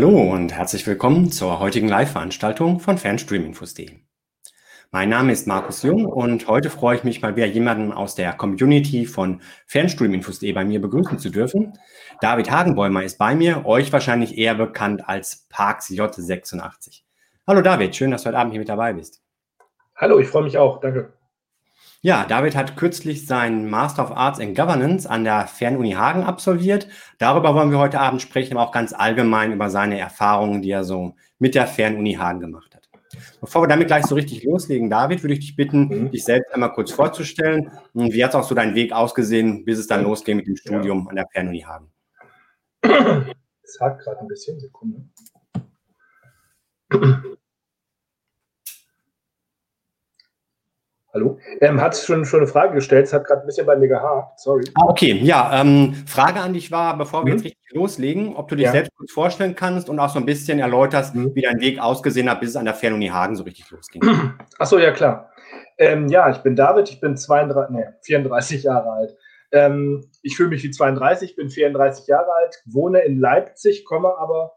Hallo und herzlich willkommen zur heutigen Live-Veranstaltung von Fernstreaminfos.de. Mein Name ist Markus Jung und heute freue ich mich mal wieder jemanden aus der Community von Fernstreaminfos.de bei mir begrüßen zu dürfen. David Hagenbäumer ist bei mir, euch wahrscheinlich eher bekannt als Parks J86. Hallo David, schön, dass du heute Abend hier mit dabei bist. Hallo, ich freue mich auch, danke. Ja, David hat kürzlich seinen Master of Arts in Governance an der Fernuni Hagen absolviert. Darüber wollen wir heute Abend sprechen, aber auch ganz allgemein über seine Erfahrungen, die er so mit der Fernuni Hagen gemacht hat. Bevor wir damit gleich so richtig loslegen, David, würde ich dich bitten, mhm. dich selbst einmal kurz vorzustellen. Und wie hat auch so dein Weg ausgesehen, bis es dann losging mit dem Studium ja. an der Fernuni Hagen? Es hat gerade ein bisschen, Sekunde. Hallo? Ähm, hat schon, schon eine Frage gestellt, es hat gerade ein bisschen bei mir gehakt, sorry. Ah, okay, ja, ähm, Frage an dich war, bevor wir mhm. jetzt richtig loslegen, ob du dich ja. selbst kurz vorstellen kannst und auch so ein bisschen erläuterst, mhm. wie dein Weg ausgesehen hat, bis es an der Fernuni Hagen so richtig losging. Achso, ja klar. Ähm, ja, ich bin David, ich bin 32, nee, 34 Jahre alt. Ähm, ich fühle mich wie 32, bin 34 Jahre alt, wohne in Leipzig, komme aber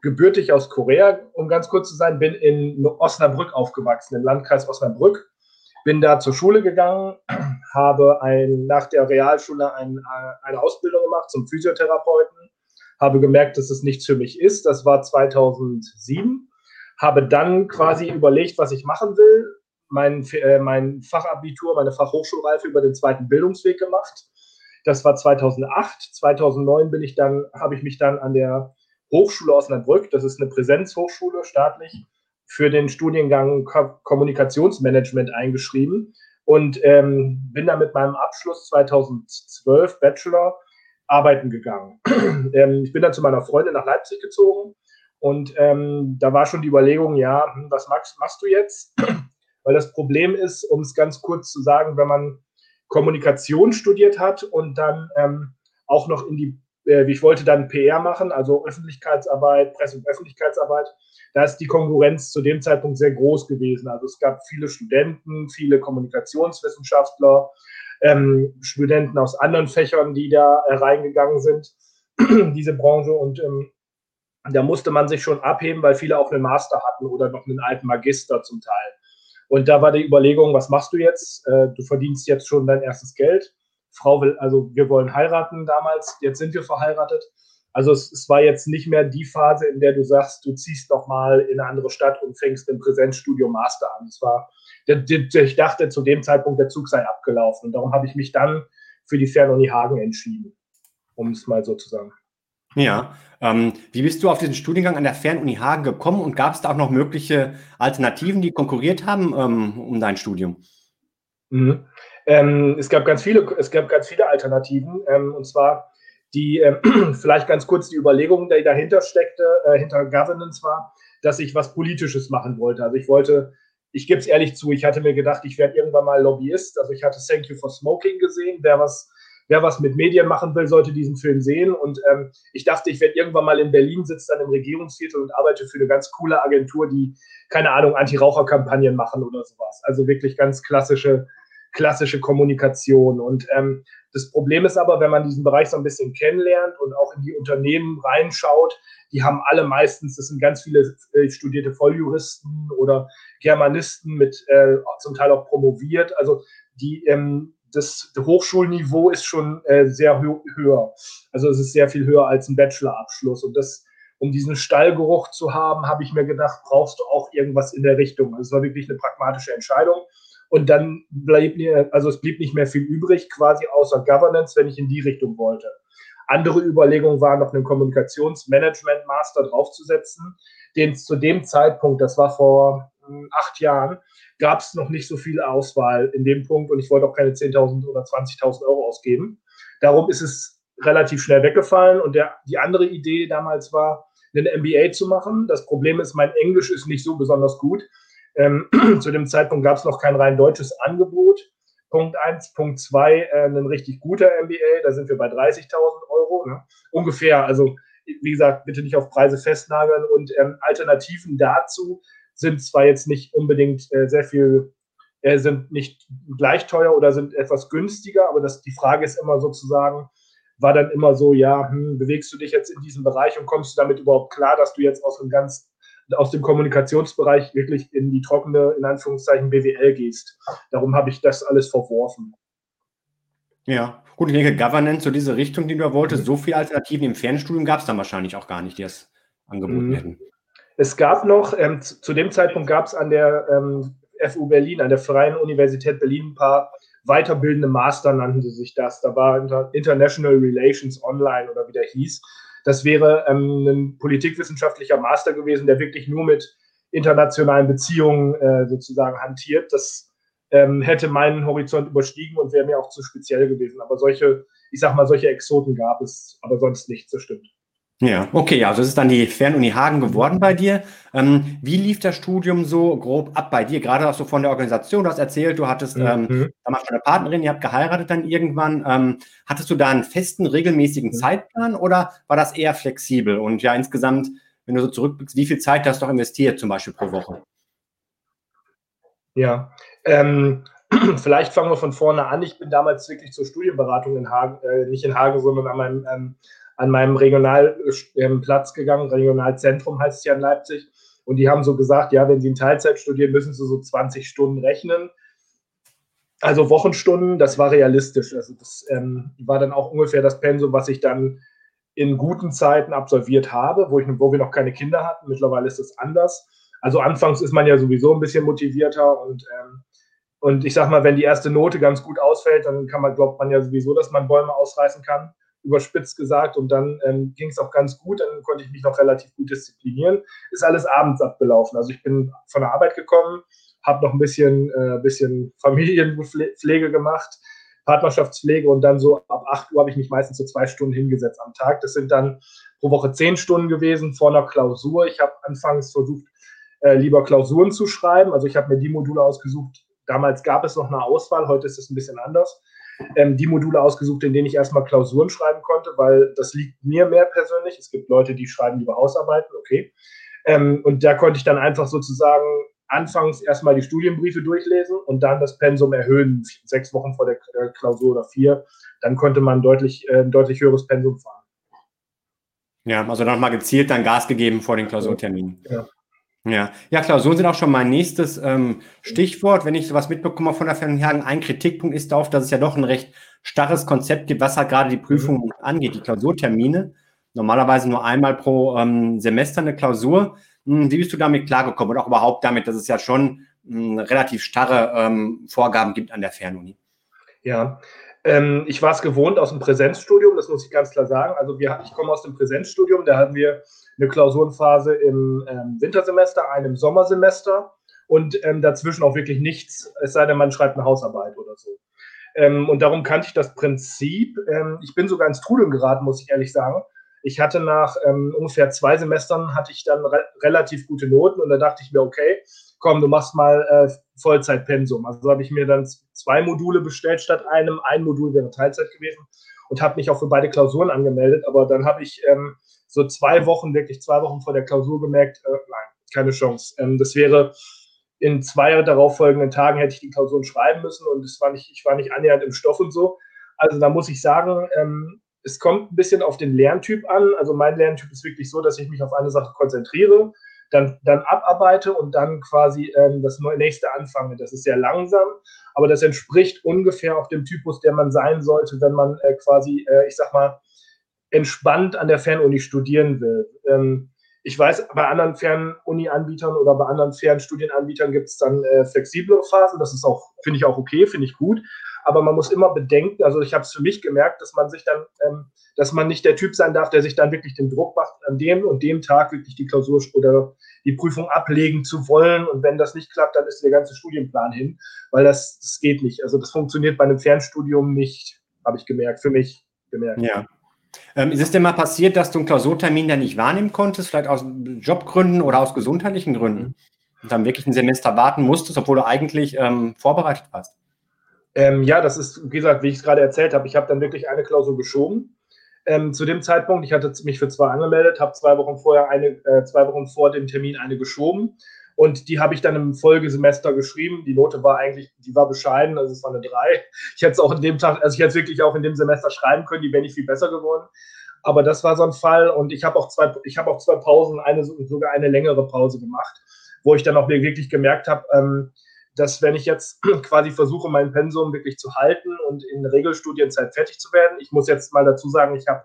gebürtig aus Korea, um ganz kurz zu sein, bin in Osnabrück aufgewachsen, im Landkreis Osnabrück bin da zur Schule gegangen, habe ein, nach der Realschule ein, eine Ausbildung gemacht zum Physiotherapeuten, habe gemerkt, dass es nichts für mich ist. Das war 2007. Habe dann quasi überlegt, was ich machen will. Mein, äh, mein Fachabitur, meine Fachhochschulreife über den zweiten Bildungsweg gemacht. Das war 2008. 2009 bin ich dann, habe ich mich dann an der Hochschule Osnabrück, das ist eine Präsenzhochschule staatlich, für den Studiengang Kommunikationsmanagement eingeschrieben und ähm, bin dann mit meinem Abschluss 2012 Bachelor arbeiten gegangen. ähm, ich bin dann zu meiner Freundin nach Leipzig gezogen und ähm, da war schon die Überlegung, ja, hm, was machst, machst du jetzt? Weil das Problem ist, um es ganz kurz zu sagen, wenn man Kommunikation studiert hat und dann ähm, auch noch in die, ich wollte dann PR machen, also Öffentlichkeitsarbeit, Presse- und Öffentlichkeitsarbeit da ist die Konkurrenz zu dem Zeitpunkt sehr groß gewesen. Also es gab viele Studenten, viele Kommunikationswissenschaftler, ähm, Studenten aus anderen Fächern, die da äh, reingegangen sind, diese Branche. Und ähm, da musste man sich schon abheben, weil viele auch einen Master hatten oder noch einen alten Magister zum Teil. Und da war die Überlegung, was machst du jetzt? Äh, du verdienst jetzt schon dein erstes Geld. Frau will, also wir wollen heiraten damals, jetzt sind wir verheiratet. Also es, es, war jetzt nicht mehr die Phase, in der du sagst, du ziehst doch mal in eine andere Stadt und fängst im Präsenzstudio Master an. Es war, ich dachte zu dem Zeitpunkt, der Zug sei abgelaufen. Und darum habe ich mich dann für die Fernuni Hagen entschieden, um es mal so zu sagen. Ja, ähm, wie bist du auf diesen Studiengang an der Fernuni Hagen gekommen und gab es da auch noch mögliche Alternativen, die konkurriert haben ähm, um dein Studium? Mhm. Ähm, es gab ganz viele, es gab ganz viele Alternativen. Ähm, und zwar die äh, vielleicht ganz kurz die Überlegung, die dahinter steckte, äh, hinter Governance war, dass ich was Politisches machen wollte. Also ich wollte, ich gebe es ehrlich zu, ich hatte mir gedacht, ich werde irgendwann mal Lobbyist. Also ich hatte Thank You for Smoking gesehen. Wer was, wer was mit Medien machen will, sollte diesen Film sehen. Und ähm, ich dachte, ich werde irgendwann mal in Berlin sitzen, dann im Regierungsviertel und arbeite für eine ganz coole Agentur, die, keine Ahnung, Anti-Raucher-Kampagnen machen oder sowas. Also wirklich ganz klassische klassische Kommunikation. Und ähm, das Problem ist aber, wenn man diesen Bereich so ein bisschen kennenlernt und auch in die Unternehmen reinschaut, die haben alle meistens, das sind ganz viele äh, studierte Volljuristen oder Germanisten mit äh, zum Teil auch promoviert. Also die, ähm, das Hochschulniveau ist schon äh, sehr hö höher. Also es ist sehr viel höher als ein Bachelorabschluss. Und das, um diesen Stallgeruch zu haben, habe ich mir gedacht, brauchst du auch irgendwas in der Richtung. Also es war wirklich eine pragmatische Entscheidung. Und dann blieb mir, also es blieb nicht mehr viel übrig, quasi außer Governance, wenn ich in die Richtung wollte. Andere Überlegungen waren noch einen Kommunikationsmanagement-Master draufzusetzen, den zu dem Zeitpunkt, das war vor hm, acht Jahren, gab es noch nicht so viel Auswahl in dem Punkt und ich wollte auch keine 10.000 oder 20.000 Euro ausgeben. Darum ist es relativ schnell weggefallen und der, die andere Idee damals war, einen MBA zu machen. Das Problem ist, mein Englisch ist nicht so besonders gut. Ähm, zu dem Zeitpunkt gab es noch kein rein deutsches Angebot. Punkt eins. Punkt zwei, äh, ein richtig guter MBA, da sind wir bei 30.000 Euro. Ne? Ungefähr, also wie gesagt, bitte nicht auf Preise festnageln. Und ähm, Alternativen dazu sind zwar jetzt nicht unbedingt äh, sehr viel, äh, sind nicht gleich teuer oder sind etwas günstiger, aber das, die Frage ist immer sozusagen, war dann immer so, ja, hm, bewegst du dich jetzt in diesem Bereich und kommst du damit überhaupt klar, dass du jetzt aus dem ganz aus dem Kommunikationsbereich wirklich in die trockene, in Anführungszeichen, BWL gehst. Darum habe ich das alles verworfen. Ja, gut, ich denke, Governance, so diese Richtung, die du wolltest, mhm. so viele Alternativen im Fernstudium gab es dann wahrscheinlich auch gar nicht, die es angeboten mhm. hätten. Es gab noch, ähm, zu dem Zeitpunkt gab es an der ähm, FU Berlin, an der Freien Universität Berlin, ein paar weiterbildende Master, nannten sie sich das. Da war International Relations Online oder wie der hieß. Das wäre ähm, ein politikwissenschaftlicher Master gewesen, der wirklich nur mit internationalen Beziehungen äh, sozusagen hantiert. Das ähm, hätte meinen Horizont überstiegen und wäre mir auch zu speziell gewesen. Aber solche, ich sag mal, solche Exoten gab es, aber sonst nicht, das stimmt. Ja, okay, also es ist dann die Fernuni Hagen geworden bei dir. Ähm, wie lief das Studium so grob ab bei dir? Gerade auch so von der Organisation, du hast erzählt, du hattest mhm. ähm, damals schon eine Partnerin, ihr habt geheiratet dann irgendwann. Ähm, hattest du da einen festen, regelmäßigen mhm. Zeitplan oder war das eher flexibel? Und ja, insgesamt, wenn du so zurückblickst, wie viel Zeit hast du auch investiert, zum Beispiel pro Woche? Ja, ähm, vielleicht fangen wir von vorne an. Ich bin damals wirklich zur Studienberatung in Hagen, äh, nicht in Hagen, sondern an meinem ähm, an meinem Regionalplatz gegangen, Regionalzentrum heißt es ja in Leipzig. Und die haben so gesagt, ja, wenn Sie in Teilzeit studieren, müssen Sie so 20 Stunden rechnen. Also Wochenstunden, das war realistisch. Also das ähm, war dann auch ungefähr das Pensum, was ich dann in guten Zeiten absolviert habe, wo, ich, wo wir noch keine Kinder hatten. Mittlerweile ist es anders. Also anfangs ist man ja sowieso ein bisschen motivierter und, ähm, und ich sag mal, wenn die erste Note ganz gut ausfällt, dann kann man, glaubt man ja sowieso, dass man Bäume ausreißen kann überspitzt gesagt. Und dann ähm, ging es auch ganz gut. Dann konnte ich mich noch relativ gut disziplinieren. Ist alles abends abgelaufen. Also ich bin von der Arbeit gekommen, habe noch ein bisschen, äh, bisschen Familienpflege gemacht, Partnerschaftspflege und dann so ab 8 Uhr habe ich mich meistens so zwei Stunden hingesetzt am Tag. Das sind dann pro Woche zehn Stunden gewesen vor einer Klausur. Ich habe anfangs versucht, äh, lieber Klausuren zu schreiben. Also ich habe mir die Module ausgesucht. Damals gab es noch eine Auswahl, heute ist es ein bisschen anders ähm, die Module ausgesucht, in denen ich erstmal Klausuren schreiben konnte, weil das liegt mir mehr persönlich. Es gibt Leute, die schreiben lieber Hausarbeiten, okay. Ähm, und da konnte ich dann einfach sozusagen anfangs erstmal die Studienbriefe durchlesen und dann das Pensum erhöhen, sechs Wochen vor der äh, Klausur oder vier. Dann konnte man deutlich, äh, ein deutlich höheres Pensum fahren. Ja, also nochmal gezielt dann Gas gegeben vor den Klausurterminen. Ja. Ja, ja, Klausuren sind auch schon mein nächstes ähm, Stichwort. Wenn ich sowas mitbekomme von der Fernhagen, ein Kritikpunkt ist darauf, dass es ja doch ein recht starres Konzept gibt, was halt gerade die Prüfung mhm. angeht, die Klausurtermine. Normalerweise nur einmal pro ähm, Semester eine Klausur. Hm, wie bist du damit klargekommen und auch überhaupt damit, dass es ja schon hm, relativ starre ähm, Vorgaben gibt an der Fernuni? Ja, ähm, ich war es gewohnt aus dem Präsenzstudium, das muss ich ganz klar sagen. Also wir, ich komme aus dem Präsenzstudium, da hatten wir eine Klausurenphase im ähm, Wintersemester, eine im Sommersemester und ähm, dazwischen auch wirklich nichts, es sei denn, man schreibt eine Hausarbeit oder so. Ähm, und darum kannte ich das Prinzip. Ähm, ich bin sogar ins Trudeln geraten, muss ich ehrlich sagen. Ich hatte nach ähm, ungefähr zwei Semestern hatte ich dann re relativ gute Noten und da dachte ich mir, okay, komm, du machst mal äh, Vollzeitpensum. Also habe ich mir dann zwei Module bestellt statt einem. Ein Modul wäre Teilzeit gewesen und habe mich auch für beide Klausuren angemeldet. Aber dann habe ich ähm, so zwei Wochen, wirklich zwei Wochen vor der Klausur gemerkt, äh, nein, keine Chance. Ähm, das wäre in zwei darauffolgenden Tagen hätte ich die Klausuren schreiben müssen und es war nicht, ich war nicht annähernd im Stoff und so. Also da muss ich sagen, ähm, es kommt ein bisschen auf den Lerntyp an. Also mein Lerntyp ist wirklich so, dass ich mich auf eine Sache konzentriere, dann, dann abarbeite und dann quasi ähm, das nächste anfange. Das ist sehr langsam, aber das entspricht ungefähr auch dem Typus, der man sein sollte, wenn man äh, quasi, äh, ich sag mal, entspannt an der Fernuni studieren will. Ähm, ich weiß, bei anderen Fernuni-Anbietern oder bei anderen Fernstudienanbietern gibt es dann äh, flexiblere Phasen. Das ist auch, finde ich auch okay, finde ich gut. Aber man muss immer bedenken, also ich habe es für mich gemerkt, dass man sich dann, ähm, dass man nicht der Typ sein darf, der sich dann wirklich den Druck macht, an dem und dem Tag wirklich die Klausur oder die Prüfung ablegen zu wollen. Und wenn das nicht klappt, dann ist der ganze Studienplan hin, weil das, das geht nicht. Also das funktioniert bei einem Fernstudium nicht, habe ich gemerkt, für mich gemerkt. Ja. Ähm, ist es denn mal passiert, dass du einen Klausurtermin dann nicht wahrnehmen konntest, vielleicht aus Jobgründen oder aus gesundheitlichen Gründen? Mhm. Und dann wirklich ein Semester warten musstest, obwohl du eigentlich ähm, vorbereitet warst? Ähm, ja, das ist, wie gesagt, wie ich es gerade erzählt habe, ich habe dann wirklich eine Klausur geschoben. Ähm, zu dem Zeitpunkt, ich hatte mich für zwei angemeldet, habe zwei Wochen vorher eine, äh, zwei Wochen vor dem Termin eine geschoben Und die habe ich dann im Folgesemester geschrieben. Die Note war eigentlich, die war bescheiden, also es war eine 3. Ich hätte es auch in dem Tag, also ich hätte es wirklich auch in dem Semester schreiben können, die wäre nicht viel besser geworden. Aber das war so ein Fall und ich habe auch zwei, ich habe auch zwei Pausen, eine sogar eine längere Pause gemacht, wo ich dann auch wirklich gemerkt habe, ähm, dass wenn ich jetzt quasi versuche, mein Pensum wirklich zu halten und in Regelstudienzeit fertig zu werden, ich muss jetzt mal dazu sagen, ich habe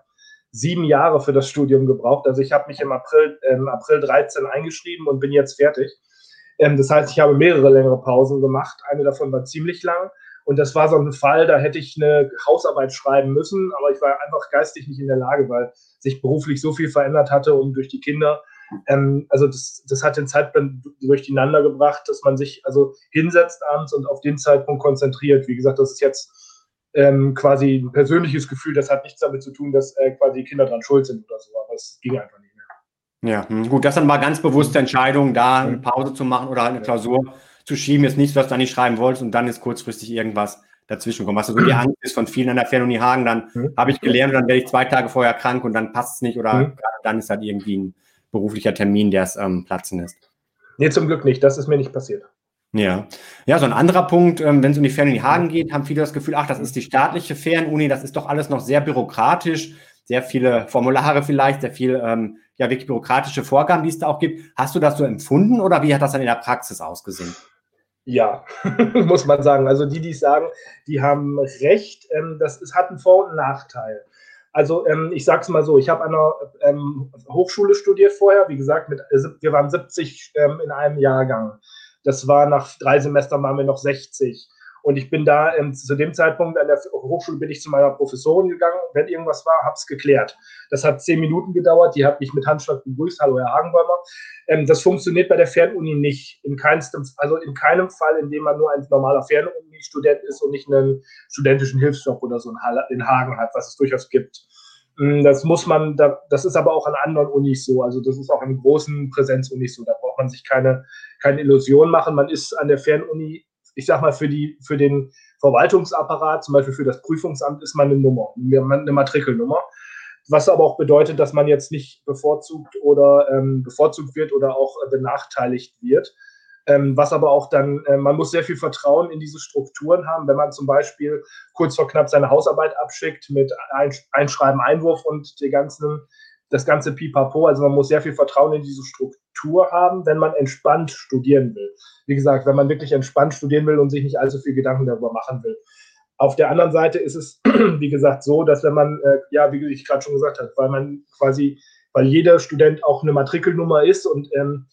sieben Jahre für das Studium gebraucht. Also ich habe mich im April, ähm, April 13 eingeschrieben und bin jetzt fertig. Ähm, das heißt, ich habe mehrere längere Pausen gemacht. Eine davon war ziemlich lang. Und das war so ein Fall, da hätte ich eine Hausarbeit schreiben müssen, aber ich war einfach geistig nicht in der Lage, weil sich beruflich so viel verändert hatte und durch die Kinder. Ähm, also das, das hat den Zeitplan durcheinander gebracht, dass man sich also hinsetzt abends und auf den Zeitpunkt konzentriert. Wie gesagt, das ist jetzt ähm, quasi ein persönliches Gefühl, das hat nichts damit zu tun, dass äh, quasi die Kinder dran schuld sind oder so, aber es ging einfach nicht. Ja, hm, gut, das dann war ganz bewusste Entscheidung, da eine Pause zu machen oder eine Klausur zu schieben, jetzt nichts, was du nicht schreiben wolltest und dann ist kurzfristig irgendwas dazwischen kommen. Was also so die Angst ist von vielen an der Fernuni Hagen, dann mhm. habe ich gelernt und dann werde ich zwei Tage vorher krank und dann passt es nicht oder mhm. dann ist halt irgendwie ein beruflicher Termin, der es ähm, platzen lässt. Nee, zum Glück nicht. Das ist mir nicht passiert. Ja. Ja, so ein anderer Punkt, ähm, wenn es um die Fernuni Hagen geht, haben viele das Gefühl, ach, das ist die staatliche Fernuni, das ist doch alles noch sehr bürokratisch, sehr viele Formulare vielleicht, sehr viel, ähm, ja, wirklich bürokratische Vorgaben, die es da auch gibt. Hast du das so empfunden oder wie hat das dann in der Praxis ausgesehen? Ja, muss man sagen. Also die, die es sagen, die haben recht. Ähm, das ist, hat einen Vor- und Nachteil. Also ähm, ich sage es mal so, ich habe an einer ähm, Hochschule studiert vorher. Wie gesagt, mit, äh, wir waren 70 ähm, in einem Jahrgang. Das war nach drei Semestern waren wir noch 60. Und ich bin da ähm, zu dem Zeitpunkt an der Hochschule bin ich zu meiner Professorin gegangen. Wenn irgendwas war, habe es geklärt. Das hat zehn Minuten gedauert. Die hat mich mit Handschlag begrüßt. Hallo, Herr Hagenbäumer. Ähm, das funktioniert bei der Fernuni nicht. In keinstem, also in keinem Fall, in dem man nur ein normaler Fernuni-Student ist und nicht einen studentischen Hilfsjob oder so in Hagen hat, was es durchaus gibt. Mm, das muss man, das ist aber auch an anderen Unis so. Also das ist auch in großen Präsenzunis so. Da braucht man sich keine, keine Illusion machen. Man ist an der Fernuni ich sag mal, für, die, für den Verwaltungsapparat, zum Beispiel für das Prüfungsamt, ist man eine Nummer, eine Matrikelnummer. Was aber auch bedeutet, dass man jetzt nicht bevorzugt oder ähm, bevorzugt wird oder auch benachteiligt wird. Ähm, was aber auch dann, äh, man muss sehr viel Vertrauen in diese Strukturen haben, wenn man zum Beispiel kurz vor knapp seine Hausarbeit abschickt mit Einschreiben, Einwurf und die ganzen, das ganze Pipapo. Also man muss sehr viel Vertrauen in diese Struktur haben, wenn man entspannt studieren will. Wie gesagt, wenn man wirklich entspannt studieren will und sich nicht allzu viel Gedanken darüber machen will. Auf der anderen Seite ist es, wie gesagt, so, dass wenn man, äh, ja, wie ich gerade schon gesagt habe, weil man quasi, weil jeder Student auch eine Matrikelnummer ist und ähm,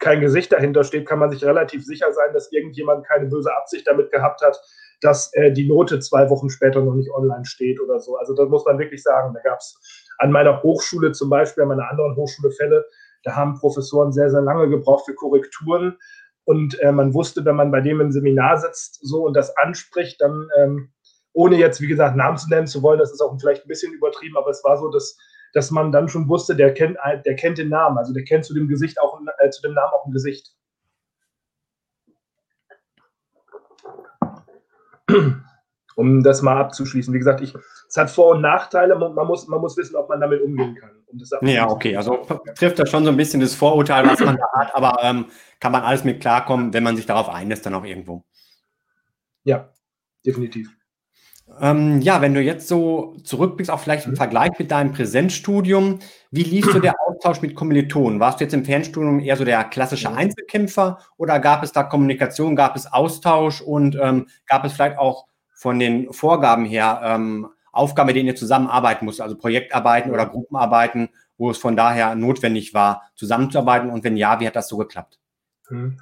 kein Gesicht dahinter steht, kann man sich relativ sicher sein, dass irgendjemand keine böse Absicht damit gehabt hat, dass äh, die Note zwei Wochen später noch nicht online steht oder so. Also das muss man wirklich sagen. Da gab es an meiner Hochschule zum Beispiel, an meiner anderen Hochschule Fälle, da haben Professoren sehr, sehr lange gebraucht für Korrekturen. Und äh, man wusste, wenn man bei dem im Seminar sitzt so und das anspricht, dann, ähm, ohne jetzt, wie gesagt, Namen zu nennen zu wollen, das ist auch vielleicht ein bisschen übertrieben, aber es war so, dass, dass man dann schon wusste, der kennt, der kennt den Namen, also der kennt zu dem Gesicht auch, äh, zu dem Namen auch ein Gesicht. Um das mal abzuschließen. Wie gesagt, ich, es hat Vor- und Nachteile. Man muss, man muss wissen, ob man damit umgehen kann. Um ja, okay. Also trifft das schon so ein bisschen das Vorurteil, was man da hat, aber ähm, kann man alles mit klarkommen, wenn man sich darauf einlässt, dann auch irgendwo. Ja, definitiv. Ähm, ja, wenn du jetzt so zurückblickst, auch vielleicht im. Vergleich mit deinem Präsenzstudium, wie lief so der Austausch mit Kommilitonen? Warst du jetzt im Fernstudium eher so der klassische. Einzelkämpfer oder gab es da Kommunikation, gab es Austausch und ähm, gab es vielleicht auch von den Vorgaben her ähm, Aufgaben, mit denen ihr zusammenarbeiten musst, also Projektarbeiten oder Gruppenarbeiten, wo es von daher notwendig war, zusammenzuarbeiten? Und wenn ja, wie hat das so geklappt? Hm.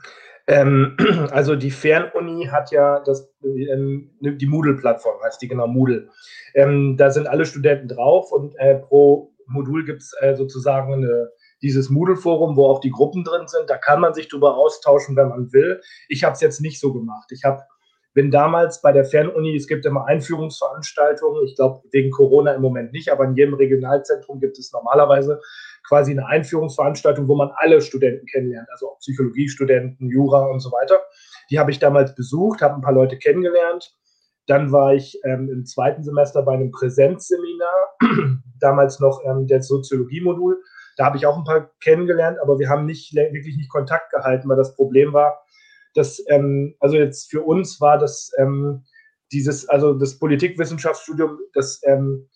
Ähm, also die Fernuni hat ja das, ähm, die Moodle-Plattform, heißt die genau Moodle. Ähm, da sind alle Studenten drauf und äh, pro Modul gibt es äh, sozusagen eine, dieses Moodle-Forum, wo auch die Gruppen drin sind. Da kann man sich darüber austauschen, wenn man will. Ich habe es jetzt nicht so gemacht. Ich habe bin damals bei der Fernuni, es gibt immer Einführungsveranstaltungen, ich glaube wegen Corona im Moment nicht, aber in jedem Regionalzentrum gibt es normalerweise quasi eine Einführungsveranstaltung, wo man alle Studenten kennenlernt, also auch Psychologiestudenten, Jura und so weiter. Die habe ich damals besucht, habe ein paar Leute kennengelernt. Dann war ich ähm, im zweiten Semester bei einem Präsenzseminar, damals noch ähm, der Soziologie-Modul. Da habe ich auch ein paar kennengelernt, aber wir haben nicht wirklich nicht Kontakt gehalten, weil das Problem war, dass, ähm, also jetzt für uns war das ähm, dieses, also das Politikwissenschaftsstudium, das, ähm,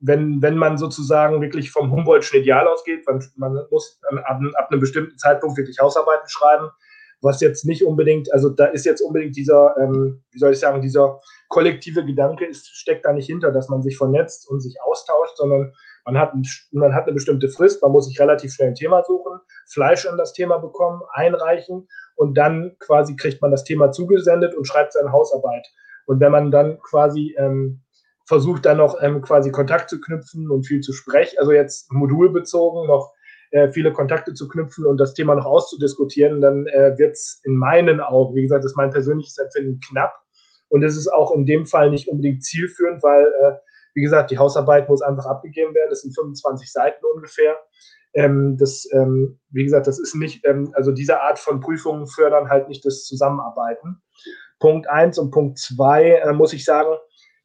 wenn, wenn man sozusagen wirklich vom Humboldtschen Ideal ausgeht, man, man muss ab, ab einem bestimmten Zeitpunkt wirklich Hausarbeiten schreiben, was jetzt nicht unbedingt, also da ist jetzt unbedingt dieser, ähm, wie soll ich sagen, dieser kollektive Gedanke ist, steckt da nicht hinter, dass man sich vernetzt und sich austauscht, sondern man hat, man hat eine bestimmte Frist, man muss sich relativ schnell ein Thema suchen, Fleisch an das Thema bekommen, einreichen und dann quasi kriegt man das Thema zugesendet und schreibt seine Hausarbeit. Und wenn man dann quasi ähm, versucht, dann noch ähm, quasi Kontakt zu knüpfen und viel zu sprechen, also jetzt modulbezogen noch äh, viele Kontakte zu knüpfen und das Thema noch auszudiskutieren, dann äh, wird es in meinen Augen, wie gesagt, das ist mein persönliches Empfinden, knapp. Und es ist auch in dem Fall nicht unbedingt zielführend, weil, äh, wie gesagt, die Hausarbeit muss einfach abgegeben werden. Das sind 25 Seiten ungefähr. Ähm, das, ähm, wie gesagt, das ist nicht, ähm, also diese Art von Prüfungen fördern halt nicht das Zusammenarbeiten. Punkt eins und Punkt zwei äh, muss ich sagen,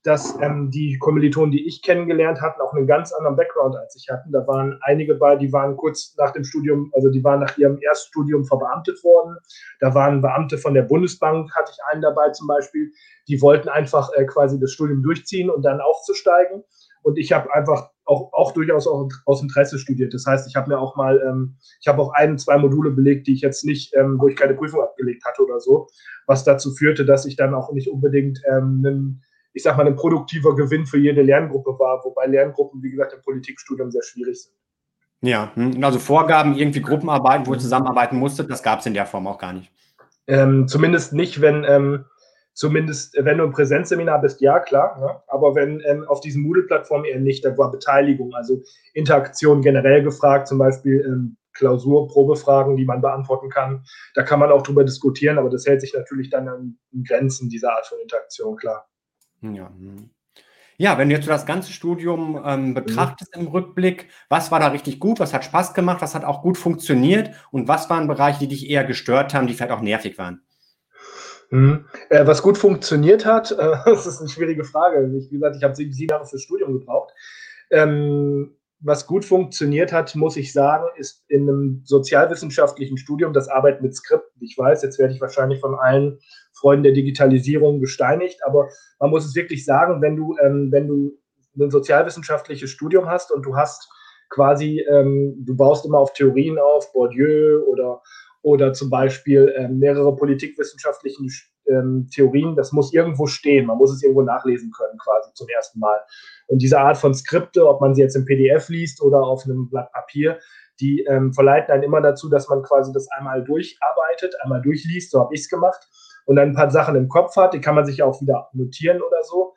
dass ähm, die Kommilitonen, die ich kennengelernt hatten, auch einen ganz anderen Background als ich hatten. Da waren einige bei, die waren kurz nach dem Studium, also die waren nach ihrem Erststudium verbeamtet worden. Da waren Beamte von der Bundesbank, hatte ich einen dabei zum Beispiel, die wollten einfach äh, quasi das Studium durchziehen und dann aufzusteigen. Und ich habe einfach auch, auch durchaus auch aus Interesse studiert. Das heißt, ich habe mir auch mal, ähm, ich habe auch ein, zwei Module belegt, die ich jetzt nicht, ähm, wo ich keine Prüfung abgelegt hatte oder so, was dazu führte, dass ich dann auch nicht unbedingt ähm, einen, ich sag mal, ein produktiver Gewinn für jede Lerngruppe war, wobei Lerngruppen, wie gesagt, im Politikstudium sehr schwierig sind. Ja, hm, also Vorgaben, irgendwie Gruppenarbeiten, wo ihr zusammenarbeiten musstet, das gab es in der Form auch gar nicht. Ähm, zumindest nicht, wenn, ähm, Zumindest, wenn du im Präsenzseminar bist, ja, klar. Ne? Aber wenn ähm, auf diesen Moodle-Plattformen eher nicht, da war Beteiligung, also Interaktion generell gefragt, zum Beispiel ähm, Klausur, Probefragen, die man beantworten kann. Da kann man auch drüber diskutieren, aber das hält sich natürlich dann an Grenzen dieser Art von Interaktion, klar. Ja. Ja, wenn du jetzt das ganze Studium ähm, betrachtest mhm. im Rückblick, was war da richtig gut, was hat Spaß gemacht, was hat auch gut funktioniert und was waren Bereiche, die dich eher gestört haben, die vielleicht auch nervig waren? Mhm. Äh, was gut funktioniert hat, äh, das ist eine schwierige Frage. Wie gesagt, ich habe sieben, sieben Jahre fürs Studium gebraucht. Ähm, was gut funktioniert hat, muss ich sagen, ist in einem sozialwissenschaftlichen Studium das Arbeiten mit Skripten. Ich weiß, jetzt werde ich wahrscheinlich von allen Freunden der Digitalisierung gesteinigt, aber man muss es wirklich sagen, wenn du, ähm, wenn du ein sozialwissenschaftliches Studium hast und du hast quasi, ähm, du baust immer auf Theorien auf, Bourdieu oder oder zum Beispiel äh, mehrere politikwissenschaftlichen ähm, Theorien, das muss irgendwo stehen. Man muss es irgendwo nachlesen können, quasi zum ersten Mal. Und diese Art von Skripte, ob man sie jetzt im PDF liest oder auf einem Blatt Papier, die ähm, verleiten einen immer dazu, dass man quasi das einmal durcharbeitet, einmal durchliest, so habe ich es gemacht, und dann ein paar Sachen im Kopf hat, die kann man sich auch wieder notieren oder so.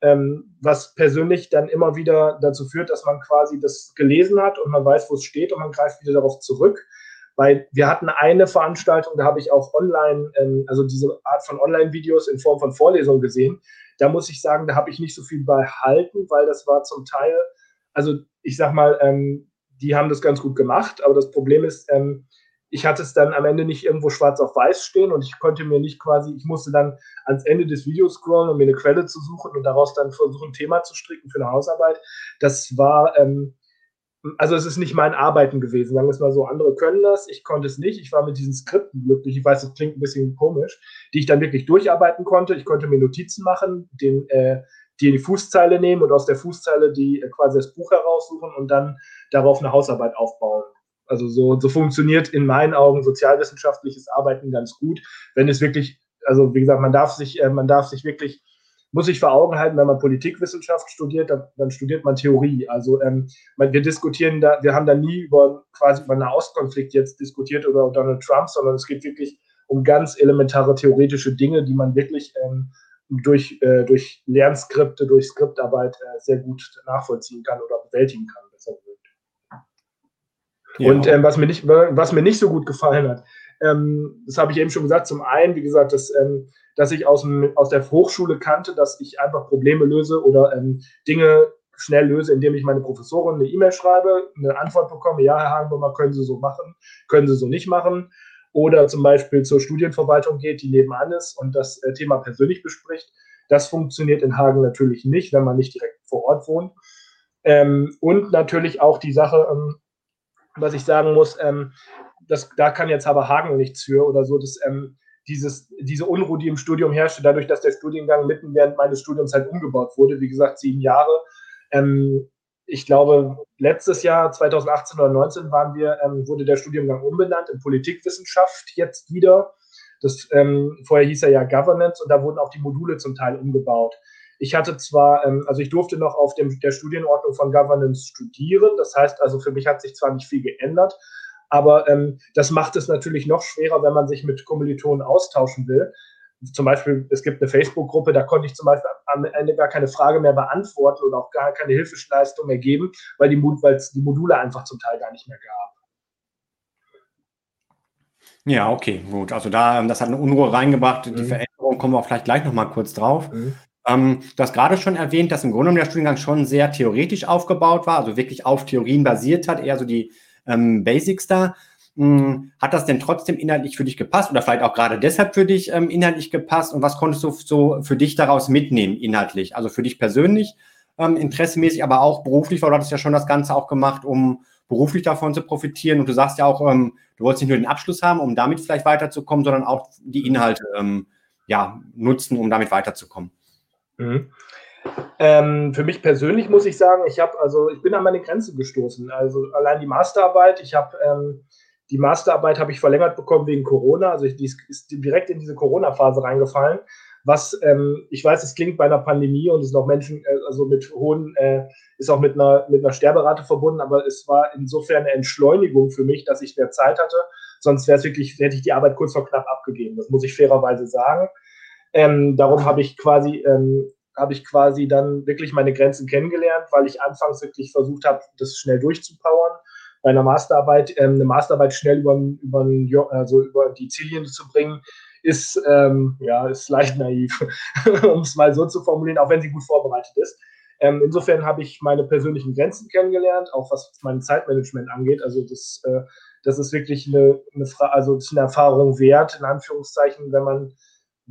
Ähm, was persönlich dann immer wieder dazu führt, dass man quasi das gelesen hat und man weiß, wo es steht und man greift wieder darauf zurück weil wir hatten eine Veranstaltung, da habe ich auch online, ähm, also diese Art von Online-Videos in Form von Vorlesungen gesehen. Da muss ich sagen, da habe ich nicht so viel behalten, weil das war zum Teil, also ich sag mal, ähm, die haben das ganz gut gemacht, aber das Problem ist, ähm, ich hatte es dann am Ende nicht irgendwo schwarz auf weiß stehen und ich konnte mir nicht quasi, ich musste dann ans Ende des Videos scrollen, um mir eine Quelle zu suchen und daraus dann versuchen, ein Thema zu stricken für eine Hausarbeit. Das war, ähm, also es ist nicht mein Arbeiten gewesen, sagen wir es mal so. Andere können das, ich konnte es nicht. Ich war mit diesen Skripten glücklich. Ich weiß, das klingt ein bisschen komisch, die ich dann wirklich durcharbeiten konnte. Ich konnte mir Notizen machen, den, äh, die die Fußzeile nehmen und aus der Fußzeile die äh, quasi das Buch heraussuchen und dann darauf eine Hausarbeit aufbauen. Also so, so funktioniert in meinen Augen sozialwissenschaftliches Arbeiten ganz gut, wenn es wirklich, also wie gesagt, man darf sich, äh, man darf sich wirklich muss ich vor Augen halten, wenn man Politikwissenschaft studiert, dann, dann studiert man Theorie. Also ähm, wir diskutieren da, wir haben da nie über quasi über einen Nahostkonflikt jetzt diskutiert oder Donald Trump, sondern es geht wirklich um ganz elementare theoretische Dinge, die man wirklich ähm, durch, äh, durch Lernskripte, durch Skriptarbeit äh, sehr gut nachvollziehen kann oder bewältigen kann. Ja. Und ähm, was, mir nicht, was mir nicht so gut gefallen hat, ähm, das habe ich eben schon gesagt. Zum einen, wie gesagt, dass, ähm, dass ich aus, dem, aus der Hochschule kannte, dass ich einfach Probleme löse oder ähm, Dinge schnell löse, indem ich meine Professorin eine E-Mail schreibe, eine Antwort bekomme, ja, Herr Hagenbaumer, können Sie so machen, können Sie so nicht machen. Oder zum Beispiel zur Studienverwaltung geht, die nebenan ist und das äh, Thema persönlich bespricht. Das funktioniert in Hagen natürlich nicht, wenn man nicht direkt vor Ort wohnt. Ähm, und natürlich auch die Sache, ähm, was ich sagen muss, ähm, das, da kann jetzt aber Hagen nichts für oder so, dass ähm, dieses, diese Unruhe, die im Studium herrschte, dadurch, dass der Studiengang mitten während meines Studiums halt umgebaut wurde, wie gesagt, sieben Jahre. Ähm, ich glaube, letztes Jahr, 2018 oder 2019, waren wir, ähm, wurde der Studiengang umbenannt in Politikwissenschaft jetzt wieder. Das, ähm, vorher hieß er ja Governance und da wurden auch die Module zum Teil umgebaut. Ich hatte zwar, ähm, also ich durfte noch auf dem, der Studienordnung von Governance studieren. Das heißt also, für mich hat sich zwar nicht viel geändert, aber ähm, das macht es natürlich noch schwerer, wenn man sich mit Kommilitonen austauschen will. Zum Beispiel, es gibt eine Facebook-Gruppe, da konnte ich zum Beispiel am Ende gar keine Frage mehr beantworten oder auch gar keine Hilfeleistung mehr geben, weil die, weil es die Module einfach zum Teil gar nicht mehr gab. Ja, okay, gut. Also da, ähm, das hat eine Unruhe reingebracht. Mhm. Die Veränderung kommen wir auch vielleicht gleich nochmal kurz drauf. Mhm. Ähm, du hast gerade schon erwähnt, dass im Grunde genommen der Studiengang schon sehr theoretisch aufgebaut war, also wirklich auf Theorien basiert hat, eher so die ähm, Basics da. Hm, hat das denn trotzdem inhaltlich für dich gepasst oder vielleicht auch gerade deshalb für dich ähm, inhaltlich gepasst? Und was konntest du so für dich daraus mitnehmen inhaltlich? Also für dich persönlich, ähm, interessemäßig, aber auch beruflich, weil du hattest ja schon das Ganze auch gemacht, um beruflich davon zu profitieren. Und du sagst ja auch, ähm, du wolltest nicht nur den Abschluss haben, um damit vielleicht weiterzukommen, sondern auch die Inhalte ähm, ja, nutzen, um damit weiterzukommen. Mhm. Ähm, für mich persönlich muss ich sagen, ich habe also ich bin an meine Grenze gestoßen. Also allein die Masterarbeit, ich habe ähm, die Masterarbeit habe ich verlängert bekommen wegen Corona. Also ich, die ist direkt in diese Corona-Phase reingefallen. Was ähm, ich weiß, es klingt bei einer Pandemie und es sind auch Menschen, äh, also mit hohen, äh, ist auch mit einer mit einer Sterberate verbunden, aber es war insofern eine Entschleunigung für mich, dass ich mehr Zeit hatte. Sonst wäre es wirklich, hätte ich die Arbeit kurz vor knapp abgegeben. Das muss ich fairerweise sagen. Ähm, darum habe ich quasi ähm, habe ich quasi dann wirklich meine Grenzen kennengelernt, weil ich anfangs wirklich versucht habe, das schnell durchzupowern. Bei einer Masterarbeit, ähm, eine Masterarbeit schnell über, über, also über die Ziellinie zu bringen, ist, ähm, ja, ist leicht naiv, um es mal so zu formulieren, auch wenn sie gut vorbereitet ist. Ähm, insofern habe ich meine persönlichen Grenzen kennengelernt, auch was mein Zeitmanagement angeht. Also das, äh, das ist wirklich eine, eine, also eine Erfahrung wert, in Anführungszeichen, wenn man,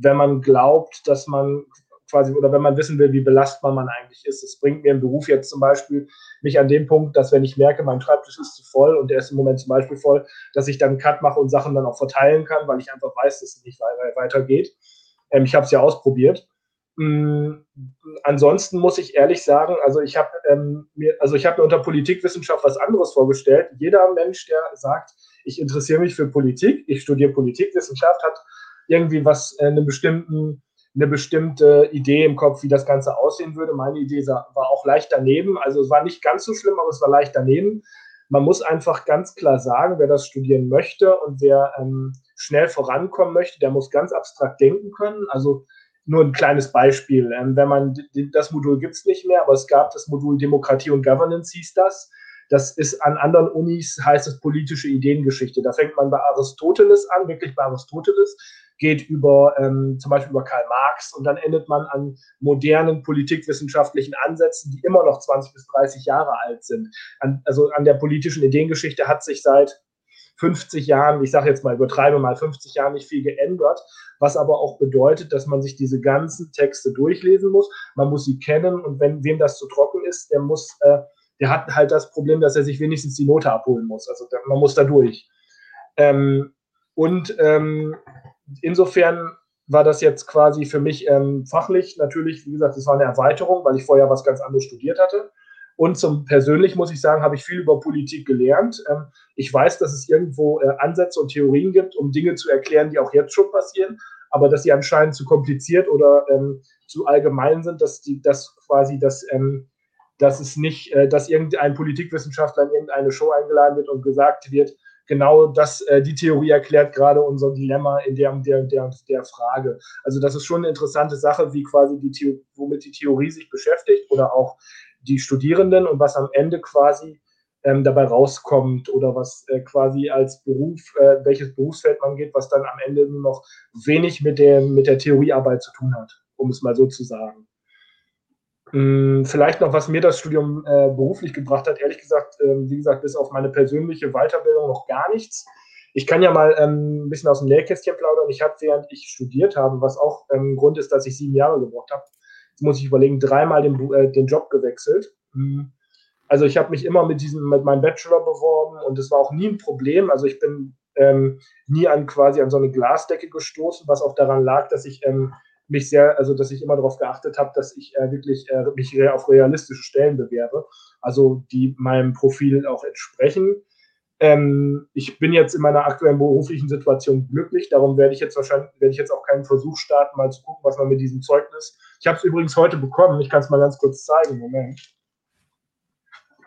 wenn man glaubt, dass man quasi, oder wenn man wissen will, wie belastbar man eigentlich ist. Es bringt mir im Beruf jetzt zum Beispiel mich an dem Punkt, dass wenn ich merke, mein Schreibtisch ist zu voll und der ist im Moment zum Beispiel voll, dass ich dann einen Cut mache und Sachen dann auch verteilen kann, weil ich einfach weiß, dass es nicht weitergeht. Ähm, ich habe es ja ausprobiert. Ähm, ansonsten muss ich ehrlich sagen, also ich habe ähm, mir, also ich habe mir unter Politikwissenschaft was anderes vorgestellt. Jeder Mensch, der sagt, ich interessiere mich für Politik, ich studiere Politikwissenschaft, hat irgendwie was, äh, einen bestimmten eine bestimmte Idee im Kopf, wie das Ganze aussehen würde. Meine Idee war auch leicht daneben. Also es war nicht ganz so schlimm, aber es war leicht daneben. Man muss einfach ganz klar sagen, wer das studieren möchte und wer ähm, schnell vorankommen möchte, der muss ganz abstrakt denken können. Also nur ein kleines Beispiel. Ähm, wenn man das Modul gibt es nicht mehr, aber es gab das Modul Demokratie und Governance, hieß das. Das ist an anderen Unis heißt es politische Ideengeschichte. Da fängt man bei Aristoteles an, wirklich bei Aristoteles geht über ähm, zum Beispiel über Karl Marx und dann endet man an modernen politikwissenschaftlichen Ansätzen, die immer noch 20 bis 30 Jahre alt sind. An, also an der politischen Ideengeschichte hat sich seit 50 Jahren, ich sage jetzt mal, übertreibe mal 50 Jahren nicht viel geändert, was aber auch bedeutet, dass man sich diese ganzen Texte durchlesen muss. Man muss sie kennen und wenn wem das zu trocken ist, der muss, äh, der hat halt das Problem, dass er sich wenigstens die Note abholen muss. Also man muss da durch. Ähm, und ähm, insofern war das jetzt quasi für mich ähm, fachlich natürlich, wie gesagt, das war eine Erweiterung, weil ich vorher was ganz anderes studiert hatte. Und zum persönlich muss ich sagen, habe ich viel über Politik gelernt. Ähm, ich weiß, dass es irgendwo äh, Ansätze und Theorien gibt, um Dinge zu erklären, die auch jetzt schon passieren, aber dass sie anscheinend zu kompliziert oder ähm, zu allgemein sind, dass die, dass quasi das, ähm, dass es nicht, äh, dass irgendein Politikwissenschaftler in irgendeine Show eingeladen wird und gesagt wird, genau das, äh, die Theorie erklärt gerade unser Dilemma in der, der, der, der Frage. Also das ist schon eine interessante Sache, wie quasi die The womit die Theorie sich beschäftigt oder auch die Studierenden und was am Ende quasi ähm, dabei rauskommt oder was äh, quasi als Beruf, äh, welches Berufsfeld man geht, was dann am Ende nur noch wenig mit der, mit der Theoriearbeit zu tun hat, um es mal so zu sagen. Hm, vielleicht noch, was mir das Studium äh, beruflich gebracht hat, ehrlich gesagt, äh, wie gesagt, bis auf meine persönliche Weiterbildung noch gar nichts. Ich kann ja mal ähm, ein bisschen aus dem Nähkästchen plaudern. Ich habe, während ich studiert habe, was auch ähm, Grund ist, dass ich sieben Jahre gebraucht habe, jetzt muss ich überlegen, dreimal den, äh, den Job gewechselt. Hm. Also ich habe mich immer mit diesem, mit meinem Bachelor beworben und es war auch nie ein Problem. Also ich bin ähm, nie an quasi an so eine Glasdecke gestoßen, was auch daran lag, dass ich ähm, mich sehr, also dass ich immer darauf geachtet habe, dass ich äh, wirklich äh, mich auf realistische Stellen bewerbe, also die meinem Profil auch entsprechen. Ähm, ich bin jetzt in meiner aktuellen beruflichen Situation glücklich, darum werde ich jetzt wahrscheinlich, werde ich jetzt auch keinen Versuch starten, mal zu gucken, was man mit diesem Zeugnis. Ich habe es übrigens heute bekommen, ich kann es mal ganz kurz zeigen, Moment.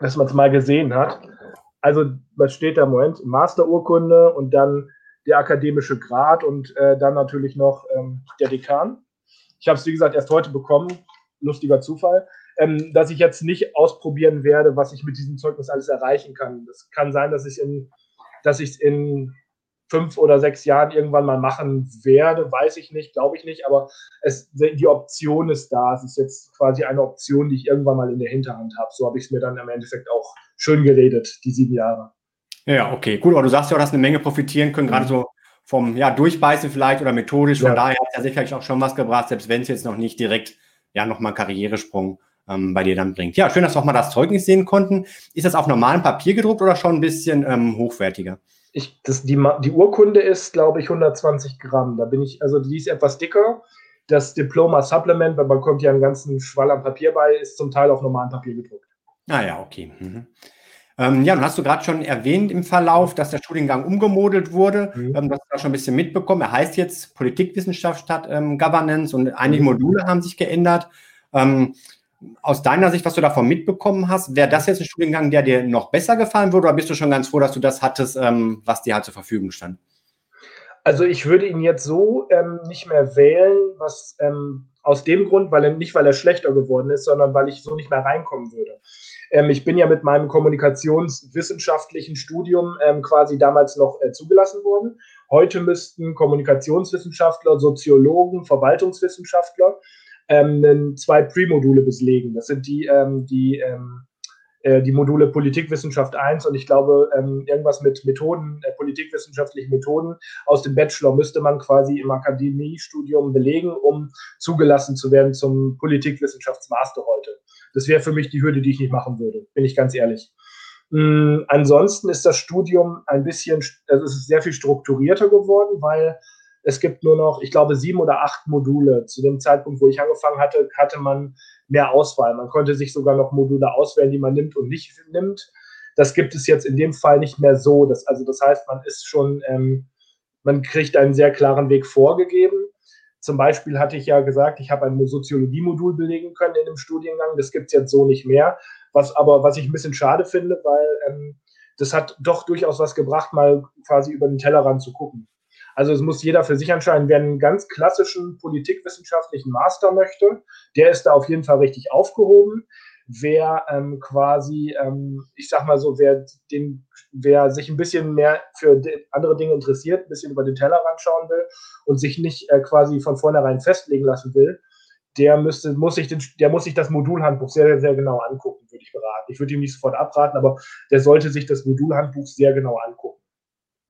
Dass man es mal gesehen hat. Also, was steht da Moment? Masterurkunde und dann der akademische Grad und äh, dann natürlich noch ähm, der Dekan. Ich habe es, wie gesagt, erst heute bekommen, lustiger Zufall, ähm, dass ich jetzt nicht ausprobieren werde, was ich mit diesem Zeugnis alles erreichen kann. Es kann sein, dass ich in, dass ich es in fünf oder sechs Jahren irgendwann mal machen werde, weiß ich nicht, glaube ich nicht, aber es, die Option ist da. Es ist jetzt quasi eine Option, die ich irgendwann mal in der Hinterhand habe. So habe ich es mir dann im Endeffekt auch schön geredet, die sieben Jahre. Ja, okay, gut. Aber du sagst ja auch, dass eine Menge profitieren können, mhm. gerade so vom ja, Durchbeißen vielleicht oder methodisch. Von ja. daher hat es ja sicherlich auch schon was gebracht, selbst wenn es jetzt noch nicht direkt ja nochmal einen Karrieresprung ähm, bei dir dann bringt. Ja, schön, dass wir auch mal das Zeugnis sehen konnten. Ist das auf normalem Papier gedruckt oder schon ein bisschen ähm, hochwertiger? Ich, das, die, die Urkunde ist, glaube ich, 120 Gramm. Da bin ich, also die ist etwas dicker. Das Diploma Supplement, weil man kommt ja einen ganzen Schwall am Papier bei, ist zum Teil auf normalem Papier gedruckt. Ah ja, okay. Mhm. Ähm, ja, nun hast du gerade schon erwähnt im Verlauf, dass der Studiengang umgemodelt wurde. Mhm. Ähm, das hast du schon ein bisschen mitbekommen. Er heißt jetzt Politikwissenschaft statt ähm, Governance und einige mhm. Module haben sich geändert. Ähm, aus deiner Sicht, was du davon mitbekommen hast, wäre das jetzt ein Studiengang, der dir noch besser gefallen würde oder bist du schon ganz froh, dass du das hattest, ähm, was dir halt zur Verfügung stand? Also ich würde ihn jetzt so ähm, nicht mehr wählen, was aus dem Grund, weil er nicht, weil er schlechter geworden ist, sondern weil ich so nicht mehr reinkommen würde. Ähm, ich bin ja mit meinem kommunikationswissenschaftlichen Studium ähm, quasi damals noch äh, zugelassen worden. Heute müssten Kommunikationswissenschaftler, Soziologen, Verwaltungswissenschaftler ähm, zwei Pre-Module beslegen. Das sind die, ähm, die ähm, äh, die Module Politikwissenschaft 1 und ich glaube, ähm, irgendwas mit Methoden, äh, politikwissenschaftlichen Methoden aus dem Bachelor müsste man quasi im Akademiestudium belegen, um zugelassen zu werden zum Politikwissenschaftsmaster heute. Das wäre für mich die Hürde, die ich nicht machen würde, bin ich ganz ehrlich. Ähm, ansonsten ist das Studium ein bisschen, also es ist sehr viel strukturierter geworden, weil es gibt nur noch, ich glaube, sieben oder acht Module. Zu dem Zeitpunkt, wo ich angefangen hatte, hatte man mehr Auswahl. Man konnte sich sogar noch Module auswählen, die man nimmt und nicht nimmt. Das gibt es jetzt in dem Fall nicht mehr so. Das, also das heißt, man ist schon, ähm, man kriegt einen sehr klaren Weg vorgegeben. Zum Beispiel hatte ich ja gesagt, ich habe ein Soziologie-Modul belegen können in dem Studiengang. Das gibt es jetzt so nicht mehr. Was aber, was ich ein bisschen schade finde, weil ähm, das hat doch durchaus was gebracht, mal quasi über den Tellerrand zu gucken. Also es muss jeder für sich entscheiden. Wer einen ganz klassischen politikwissenschaftlichen Master möchte, der ist da auf jeden Fall richtig aufgehoben. Wer ähm, quasi, ähm, ich sag mal so, wer, den, wer sich ein bisschen mehr für andere Dinge interessiert, ein bisschen über den Tellerrand schauen will und sich nicht äh, quasi von vornherein festlegen lassen will, der müsste, muss sich den, der muss sich das Modulhandbuch sehr, sehr, sehr genau angucken, würde ich beraten. Ich würde ihm nicht sofort abraten, aber der sollte sich das Modulhandbuch sehr genau angucken.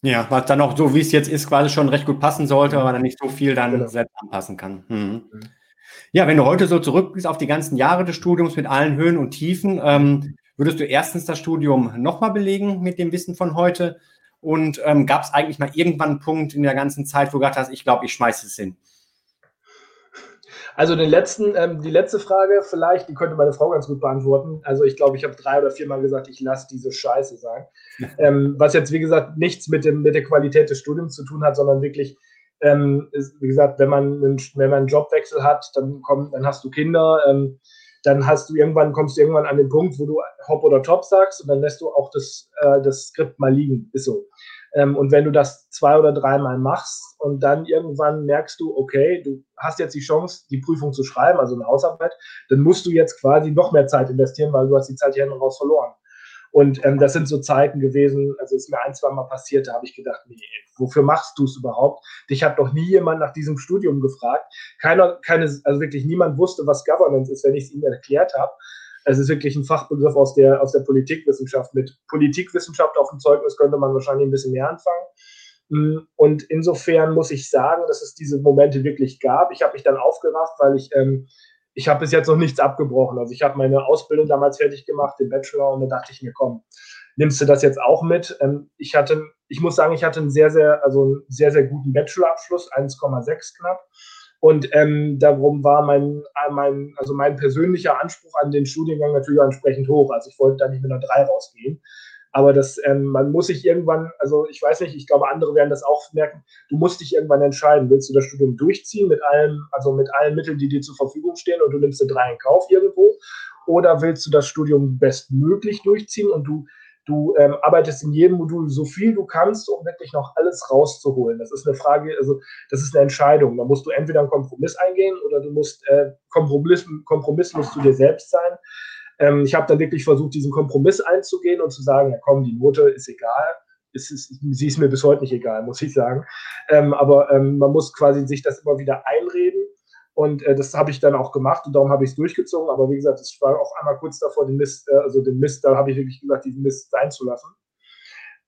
Ja, was dann auch so, wie es jetzt ist, quasi schon recht gut passen sollte, aber dann nicht so viel dann genau. selbst anpassen kann. Mhm. mhm. Ja, wenn du heute so zurückblickst auf die ganzen Jahre des Studiums mit allen Höhen und Tiefen, ähm, würdest du erstens das Studium nochmal belegen mit dem Wissen von heute? Und ähm, gab es eigentlich mal irgendwann einen Punkt in der ganzen Zeit, wo du gesagt hast, ich glaube, ich schmeiße es hin? Also den letzten, ähm, die letzte Frage vielleicht, die könnte meine Frau ganz gut beantworten. Also ich glaube, ich habe drei oder viermal gesagt, ich lasse diese Scheiße sein. ähm, was jetzt, wie gesagt, nichts mit, dem, mit der Qualität des Studiums zu tun hat, sondern wirklich, ähm, ist, wie gesagt, wenn man, einen, wenn man einen Jobwechsel hat, dann, komm, dann hast du Kinder, ähm, dann hast du irgendwann, kommst du irgendwann an den Punkt, wo du Hop oder Top sagst und dann lässt du auch das, äh, das Skript mal liegen. Ist so. Ähm, und wenn du das zwei oder dreimal machst und dann irgendwann merkst du, okay, du hast jetzt die Chance, die Prüfung zu schreiben, also eine Hausarbeit, dann musst du jetzt quasi noch mehr Zeit investieren, weil du hast die Zeit hier raus verloren. Und ähm, das sind so Zeiten gewesen, also ist mir ein, zwei Mal passiert, da habe ich gedacht, nee, wofür machst du es überhaupt? Dich hat doch nie jemand nach diesem Studium gefragt. Keiner, keine, also wirklich niemand wusste, was Governance ist, wenn ich es ihm erklärt habe. Es ist wirklich ein Fachbegriff aus der, aus der Politikwissenschaft. Mit Politikwissenschaft auf dem Zeugnis könnte man wahrscheinlich ein bisschen mehr anfangen. Mm, und insofern muss ich sagen, dass es diese Momente wirklich gab. Ich habe mich dann aufgerafft, weil ich ähm, ich habe bis jetzt noch nichts abgebrochen. Also ich habe meine Ausbildung damals fertig gemacht, den Bachelor, und da dachte ich mir, komm, nimmst du das jetzt auch mit? Ähm, ich hatte, ich muss sagen, ich hatte einen sehr, sehr, also einen sehr, sehr guten Bachelorabschluss, 1,6 knapp. Und ähm, darum war mein, mein, also mein persönlicher Anspruch an den Studiengang natürlich entsprechend hoch. Also ich wollte da nicht mit einer 3 rausgehen. Aber das, ähm, man muss sich irgendwann, also ich weiß nicht, ich glaube, andere werden das auch merken, du musst dich irgendwann entscheiden, willst du das Studium durchziehen mit allem, also mit allen Mitteln, die dir zur Verfügung stehen und du nimmst dir drei in Kauf irgendwo, oder willst du das Studium bestmöglich durchziehen und du, du ähm, arbeitest in jedem Modul so viel du kannst, um wirklich noch alles rauszuholen. Das ist eine Frage, also das ist eine Entscheidung. Da musst du entweder einen Kompromiss eingehen oder du musst äh, Kompromiss, kompromisslos zu dir selbst sein. Ähm, ich habe dann wirklich versucht, diesen Kompromiss einzugehen und zu sagen, ja komm, die Note ist egal. Es ist, sie ist mir bis heute nicht egal, muss ich sagen. Ähm, aber ähm, man muss quasi sich das immer wieder einreden. Und äh, das habe ich dann auch gemacht und darum habe ich es durchgezogen. Aber wie gesagt, es war auch einmal kurz davor, den Mist, äh, also den Mist, da habe ich wirklich gesagt, diesen Mist sein zu lassen.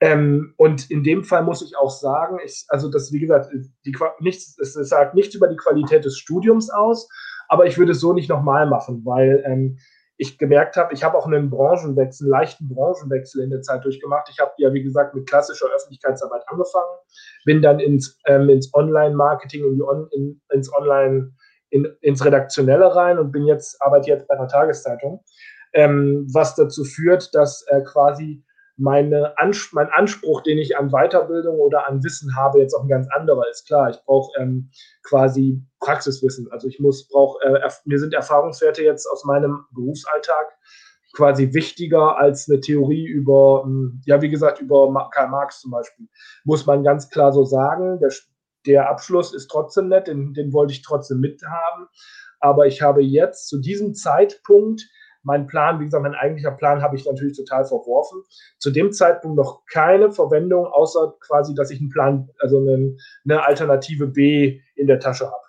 Ähm, und in dem Fall muss ich auch sagen, ich, also das, wie gesagt, die, nichts, es, es sagt nichts über die Qualität des Studiums aus, aber ich würde es so nicht nochmal machen, weil ähm, ich gemerkt habe, ich habe auch einen Branchenwechsel, einen leichten Branchenwechsel in der Zeit durchgemacht. Ich habe ja, wie gesagt, mit klassischer Öffentlichkeitsarbeit angefangen, bin dann ins, ähm, ins Online-Marketing, in On, in, ins Online, in, ins Redaktionelle rein und bin jetzt, arbeite jetzt bei einer Tageszeitung, ähm, was dazu führt, dass äh, quasi meine Ans mein Anspruch, den ich an Weiterbildung oder an Wissen habe, jetzt auch ein ganz anderer ist. Klar, ich brauche ähm, quasi Praxiswissen. Also ich muss, brauche, äh, mir sind Erfahrungswerte jetzt aus meinem Berufsalltag quasi wichtiger als eine Theorie über, ähm, ja, wie gesagt, über Karl Marx zum Beispiel. Muss man ganz klar so sagen. Der, der Abschluss ist trotzdem nett, den, den wollte ich trotzdem mithaben. Aber ich habe jetzt zu diesem Zeitpunkt mein Plan, wie gesagt, mein eigentlicher Plan habe ich natürlich total verworfen. Zu dem Zeitpunkt noch keine Verwendung, außer quasi, dass ich einen Plan, also eine, eine Alternative B in der Tasche habe.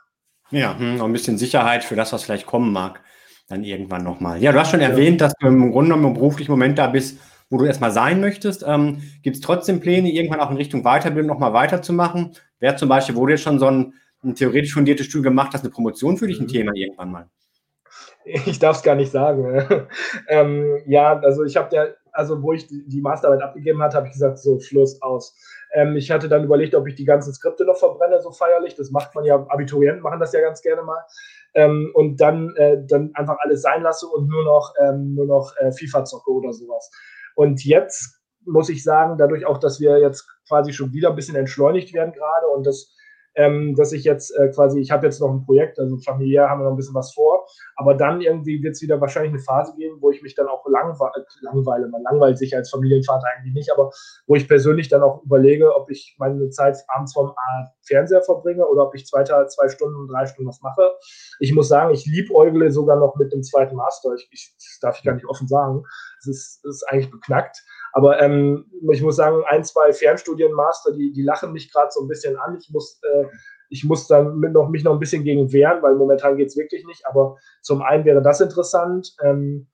Ja, hm, noch ein bisschen Sicherheit für das, was vielleicht kommen mag, dann irgendwann nochmal. Ja, du hast schon erwähnt, dass du im Grunde genommen im beruflichen Moment da bist, wo du erstmal sein möchtest. Ähm, Gibt es trotzdem Pläne, irgendwann auch in Richtung Weiterbildung nochmal weiterzumachen? Wäre zum Beispiel, wo du jetzt schon so ein, ein theoretisch fundiertes Studium gemacht hast, eine Promotion für dich ein mhm. Thema irgendwann mal? Ich darf es gar nicht sagen. ähm, ja, also ich habe ja, also wo ich die Masterarbeit abgegeben hatte, habe ich gesagt, so Schluss aus. Ähm, ich hatte dann überlegt, ob ich die ganzen Skripte noch verbrenne, so feierlich. Das macht man ja, Abiturienten machen das ja ganz gerne mal. Ähm, und dann, äh, dann einfach alles sein lasse und nur noch, ähm, nur noch äh, FIFA zocke oder sowas. Und jetzt muss ich sagen, dadurch auch, dass wir jetzt quasi schon wieder ein bisschen entschleunigt werden gerade und das ähm, dass ich jetzt äh, quasi, ich habe jetzt noch ein Projekt, also familiär haben wir noch ein bisschen was vor, aber dann irgendwie wird es wieder wahrscheinlich eine Phase geben, wo ich mich dann auch langwe langweile. Man langweilt sich als Familienvater eigentlich nicht, aber wo ich persönlich dann auch überlege, ob ich meine Zeit abends vom Fernseher verbringe oder ob ich zwei, zwei Stunden, drei Stunden was mache. Ich muss sagen, ich liebäugle sogar noch mit dem zweiten Master. Ich, ich, das darf ich gar nicht offen sagen. Es ist, ist eigentlich beknackt. Aber ähm, ich muss sagen, ein, zwei Fernstudienmaster, die, die lachen mich gerade so ein bisschen an. Ich muss, äh, ich muss dann mit noch, mich noch ein bisschen gegen wehren, weil momentan geht es wirklich nicht. Aber zum einen wäre das interessant. Ähm,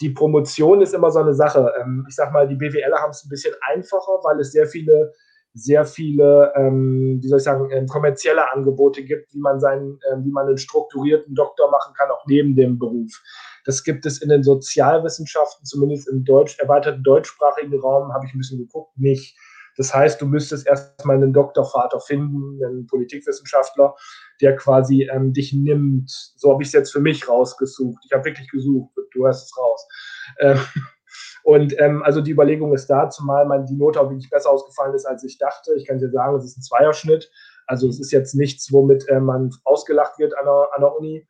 die Promotion ist immer so eine Sache. Ähm, ich sag mal, die BWLer haben es ein bisschen einfacher, weil es sehr viele, sehr viele, ähm, wie soll ich sagen, ähm, kommerzielle Angebote gibt, wie man seinen, äh, wie man einen strukturierten Doktor machen kann, auch neben dem Beruf. Das gibt es in den Sozialwissenschaften, zumindest im Deutsch, erweiterten deutschsprachigen Raum, habe ich ein bisschen geguckt, nicht. Das heißt, du müsstest erstmal einen Doktorvater finden, einen Politikwissenschaftler, der quasi ähm, dich nimmt. So habe ich es jetzt für mich rausgesucht. Ich habe wirklich gesucht, du hast es raus. Ähm, und ähm, also die Überlegung ist da, zumal mein, die Note auch wirklich besser ausgefallen ist, als ich dachte. Ich kann dir sagen, es ist ein Zweierschnitt. Also es ist jetzt nichts, womit äh, man ausgelacht wird an der, an der Uni.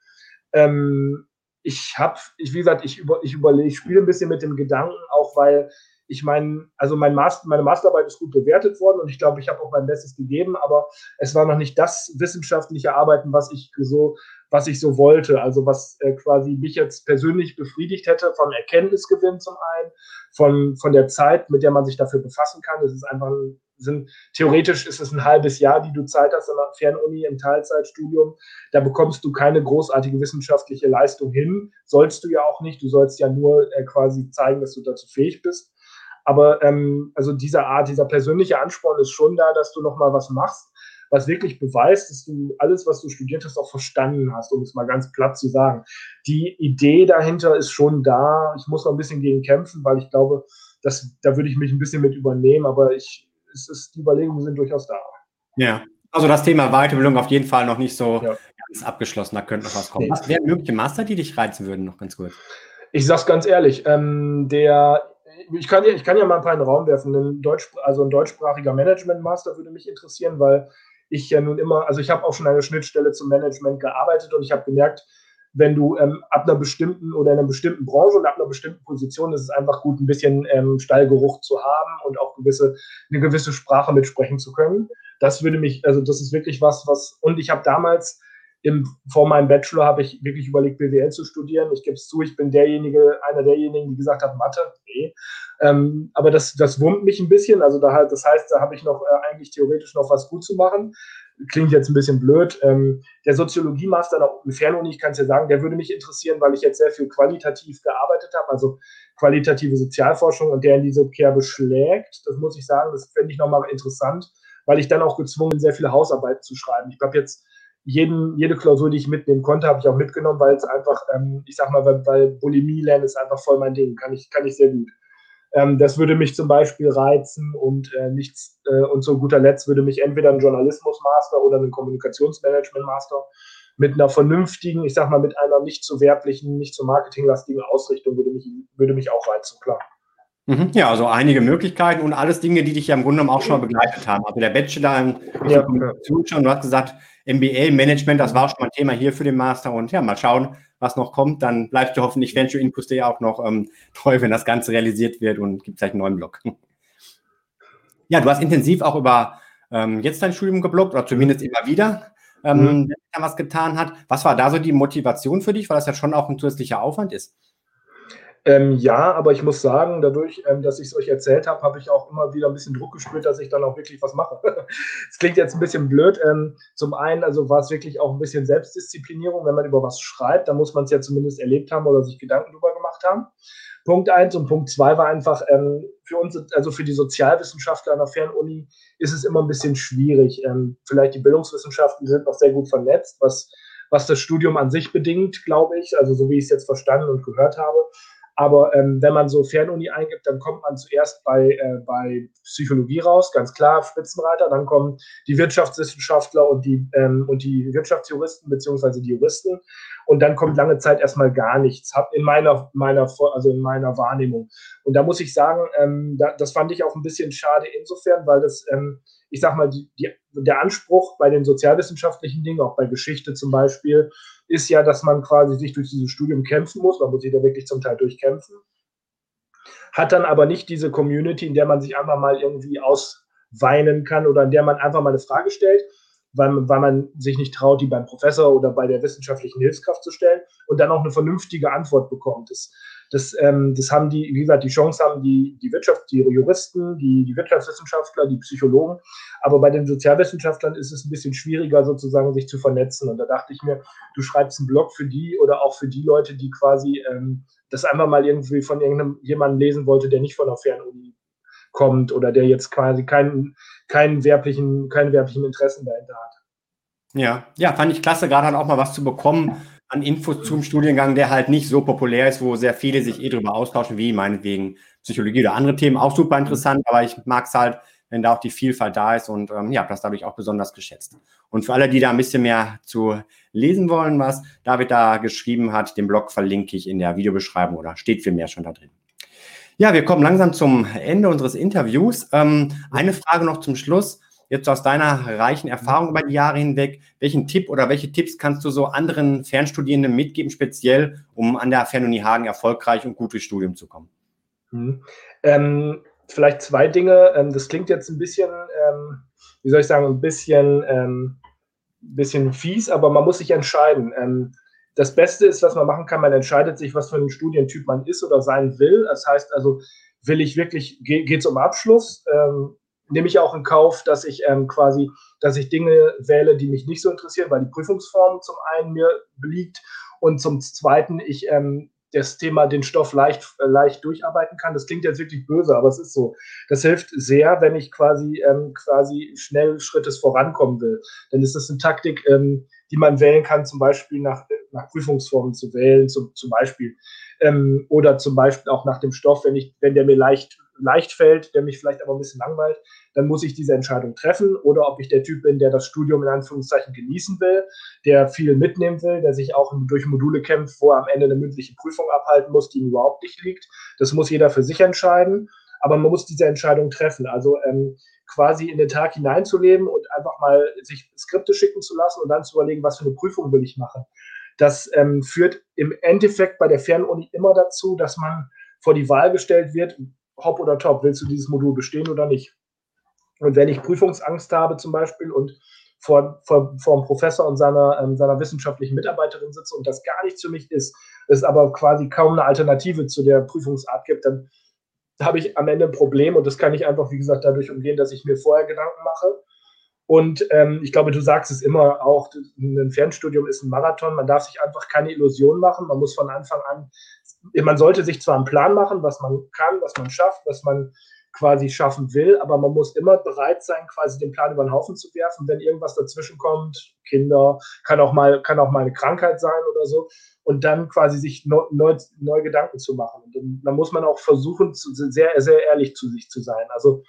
Ähm, ich habe, ich, wie gesagt, ich, über, ich überlege, ich spiele ein bisschen mit dem Gedanken, auch weil ich meine, also mein Master, meine Masterarbeit ist gut bewertet worden und ich glaube, ich habe auch mein Bestes gegeben, aber es war noch nicht das wissenschaftliche Arbeiten, was ich so, was ich so wollte. Also was äh, quasi mich jetzt persönlich befriedigt hätte von Erkenntnisgewinn zum einen, von, von der Zeit, mit der man sich dafür befassen kann. Es ist einfach ein sind, theoretisch ist es ein halbes Jahr, die du Zeit hast an der Fernuni im Teilzeitstudium. Da bekommst du keine großartige wissenschaftliche Leistung hin. Sollst du ja auch nicht. Du sollst ja nur äh, quasi zeigen, dass du dazu fähig bist. Aber ähm, also dieser Art, dieser persönliche Ansporn ist schon da, dass du nochmal was machst. Was wirklich beweist, dass du alles, was du studiert hast, auch verstanden hast, um es mal ganz platt zu sagen. Die Idee dahinter ist schon da. Ich muss noch ein bisschen gegen kämpfen, weil ich glaube, dass, da würde ich mich ein bisschen mit übernehmen, aber ich, es ist, die Überlegungen sind durchaus da. Ja, also das Thema Weiterbildung auf jeden Fall noch nicht so ja. ganz abgeschlossen, da könnte noch was kommen. Was wären mögliche Master, die dich reizen würden, noch ganz kurz? Ich sag's ganz ehrlich, ähm, der ich kann, ja, ich kann ja mal ein paar in den Raum werfen. Ein Deutsch, also ein deutschsprachiger Management-Master würde mich interessieren, weil ich ja nun immer, also ich habe auch schon eine Schnittstelle zum Management gearbeitet und ich habe gemerkt, wenn du ähm, ab einer bestimmten oder in einer bestimmten Branche und ab einer bestimmten Position ist es einfach gut, ein bisschen ähm, Stallgeruch zu haben und auch gewisse, eine gewisse Sprache mitsprechen zu können. Das würde mich, also das ist wirklich was, was, und ich habe damals im, vor meinem Bachelor habe ich wirklich überlegt, BWL zu studieren. Ich gebe es zu, ich bin derjenige, einer derjenigen, die gesagt hat, Mathe, nee. Ähm, aber das, das wurmt mich ein bisschen. Also da das heißt, da habe ich noch äh, eigentlich theoretisch noch was gut zu machen. Klingt jetzt ein bisschen blöd. Ähm, der Soziologie-Master der Fernuni, ich kann es ja sagen, der würde mich interessieren, weil ich jetzt sehr viel qualitativ gearbeitet habe, also qualitative Sozialforschung und der in diese Kerbe schlägt. Das muss ich sagen, das fände ich nochmal interessant, weil ich dann auch gezwungen bin, sehr viele Hausarbeiten zu schreiben. Ich habe jetzt jeden, jede Klausur, die ich mitnehmen konnte, habe ich auch mitgenommen, weil es einfach, ähm, ich sag mal, weil, weil Bulimie lernen ist einfach voll mein Ding, kann ich, kann ich sehr gut. Ähm, das würde mich zum Beispiel reizen und äh, nichts, äh, und zu guter Letzt würde mich entweder ein Journalismus-Master oder ein Kommunikationsmanagement-Master mit einer vernünftigen, ich sag mal, mit einer nicht zu werblichen, nicht zu marketinglastigen Ausrichtung würde mich, würde mich auch reizen, klar. Mhm. Ja, also einige Möglichkeiten und alles Dinge, die dich ja im Grunde genommen auch schon mal begleitet haben. Also der Bachelor in ja. Kommunikation schon, du hast gesagt, MBA, Management, das war schon mal ein Thema hier für den Master und ja, mal schauen, was noch kommt. Dann bleibst du hoffentlich Venture Inputs Day auch noch ähm, treu, wenn das Ganze realisiert wird und gibt vielleicht einen neuen Blog. Ja, du hast intensiv auch über ähm, jetzt dein Studium geblockt oder zumindest immer wieder, ähm, mhm. was getan hat. Was war da so die Motivation für dich, weil das ja schon auch ein zusätzlicher Aufwand ist? Ähm, ja, aber ich muss sagen, dadurch, ähm, dass ich es euch erzählt habe, habe ich auch immer wieder ein bisschen Druck gespürt, dass ich dann auch wirklich was mache. Es klingt jetzt ein bisschen blöd. Ähm, zum einen, also war es wirklich auch ein bisschen Selbstdisziplinierung. Wenn man über was schreibt, dann muss man es ja zumindest erlebt haben oder sich Gedanken darüber gemacht haben. Punkt eins und Punkt zwei war einfach, ähm, für uns, also für die Sozialwissenschaftler an der Fernuni, ist es immer ein bisschen schwierig. Ähm, vielleicht die Bildungswissenschaften sind noch sehr gut vernetzt, was, was das Studium an sich bedingt, glaube ich, also so wie ich es jetzt verstanden und gehört habe. Aber ähm, wenn man so Fernuni eingibt, dann kommt man zuerst bei, äh, bei Psychologie raus, ganz klar, Spitzenreiter. Dann kommen die Wirtschaftswissenschaftler und die, ähm, und die Wirtschaftsjuristen beziehungsweise die Juristen. Und dann kommt lange Zeit erstmal gar nichts, in meiner, meiner, also in meiner Wahrnehmung. Und da muss ich sagen, ähm, da, das fand ich auch ein bisschen schade insofern, weil das, ähm, ich sag mal, die, der Anspruch bei den sozialwissenschaftlichen Dingen, auch bei Geschichte zum Beispiel, ist ja, dass man quasi sich durch dieses Studium kämpfen muss. Man muss sich da wirklich zum Teil durchkämpfen. Hat dann aber nicht diese Community, in der man sich einfach mal irgendwie ausweinen kann oder in der man einfach mal eine Frage stellt, weil, weil man sich nicht traut, die beim Professor oder bei der wissenschaftlichen Hilfskraft zu stellen und dann auch eine vernünftige Antwort bekommt. Das, das, ähm, das haben die, wie gesagt, die Chance haben die, die Wirtschaft, die Juristen, die, die Wirtschaftswissenschaftler, die Psychologen. Aber bei den Sozialwissenschaftlern ist es ein bisschen schwieriger, sozusagen sich zu vernetzen. Und da dachte ich mir, du schreibst einen Blog für die oder auch für die Leute, die quasi ähm, das einfach mal irgendwie von irgendeinem jemandem lesen wollte, der nicht von der Fernuni kommt oder der jetzt quasi keinen, keinen werblichen, keine werblichen Interessen dahinter hat. Ja, ja, fand ich klasse, gerade halt auch mal was zu bekommen an Infos zum Studiengang, der halt nicht so populär ist, wo sehr viele sich eh drüber austauschen, wie meinetwegen Psychologie oder andere Themen. Auch super interessant, aber ich mag es halt, wenn da auch die Vielfalt da ist und ähm, ja, das dadurch auch besonders geschätzt. Und für alle, die da ein bisschen mehr zu lesen wollen, was David da geschrieben hat, den Blog verlinke ich in der Videobeschreibung oder steht viel mehr schon da drin. Ja, wir kommen langsam zum Ende unseres Interviews. Ähm, eine Frage noch zum Schluss jetzt aus deiner reichen Erfahrung über die Jahre hinweg, welchen Tipp oder welche Tipps kannst du so anderen Fernstudierenden mitgeben, speziell, um an der Fernuni Hagen erfolgreich und gut durchs Studium zu kommen? Mhm. Ähm, vielleicht zwei Dinge. Ähm, das klingt jetzt ein bisschen, ähm, wie soll ich sagen, ein bisschen, ähm, bisschen fies, aber man muss sich entscheiden. Ähm, das Beste ist, was man machen kann, man entscheidet sich, was für ein Studientyp man ist oder sein will. Das heißt also, will ich wirklich, geht es um Abschluss? Ähm, nehme ich auch in Kauf, dass ich ähm, quasi, dass ich Dinge wähle, die mich nicht so interessieren, weil die Prüfungsform zum einen mir beliebt und zum zweiten ich ähm, das Thema, den Stoff leicht, äh, leicht durcharbeiten kann. Das klingt jetzt wirklich böse, aber es ist so. Das hilft sehr, wenn ich quasi, ähm, quasi schnell Schrittes vorankommen will. Dann ist das eine Taktik, ähm, die man wählen kann, zum Beispiel nach, nach Prüfungsformen zu wählen, zum, zum Beispiel. Ähm, oder zum Beispiel auch nach dem Stoff, wenn, ich, wenn der mir leicht, leicht fällt, der mich vielleicht aber ein bisschen langweilt, dann muss ich diese Entscheidung treffen. Oder ob ich der Typ bin, der das Studium in Anführungszeichen genießen will, der viel mitnehmen will, der sich auch durch Module kämpft, wo er am Ende eine mündliche Prüfung abhalten muss, die ihm überhaupt nicht liegt. Das muss jeder für sich entscheiden. Aber man muss diese Entscheidung treffen. Also ähm, quasi in den Tag hineinzuleben und einfach mal sich Skripte schicken zu lassen und dann zu überlegen, was für eine Prüfung will ich machen. Das ähm, führt im Endeffekt bei der Fernuni immer dazu, dass man vor die Wahl gestellt wird, hopp oder top, willst du dieses Modul bestehen oder nicht? Und wenn ich Prüfungsangst habe zum Beispiel und vor, vor, vor einem Professor und seiner, ähm, seiner wissenschaftlichen Mitarbeiterin sitze und das gar nichts für mich ist, es aber quasi kaum eine Alternative zu der Prüfungsart gibt, dann habe ich am Ende ein Problem und das kann ich einfach, wie gesagt, dadurch umgehen, dass ich mir vorher Gedanken mache. Und ähm, ich glaube, du sagst es immer auch, ein Fernstudium ist ein Marathon. Man darf sich einfach keine Illusion machen. Man muss von Anfang an, man sollte sich zwar einen Plan machen, was man kann, was man schafft, was man quasi schaffen will, aber man muss immer bereit sein, quasi den Plan über den Haufen zu werfen, wenn irgendwas dazwischen kommt. Kinder, kann auch mal, kann auch mal eine Krankheit sein oder so und dann quasi sich neu, neu, neu Gedanken zu machen. Und dann, dann, muss man auch versuchen, zu, sehr, sehr ehrlich zu sich zu sein. Also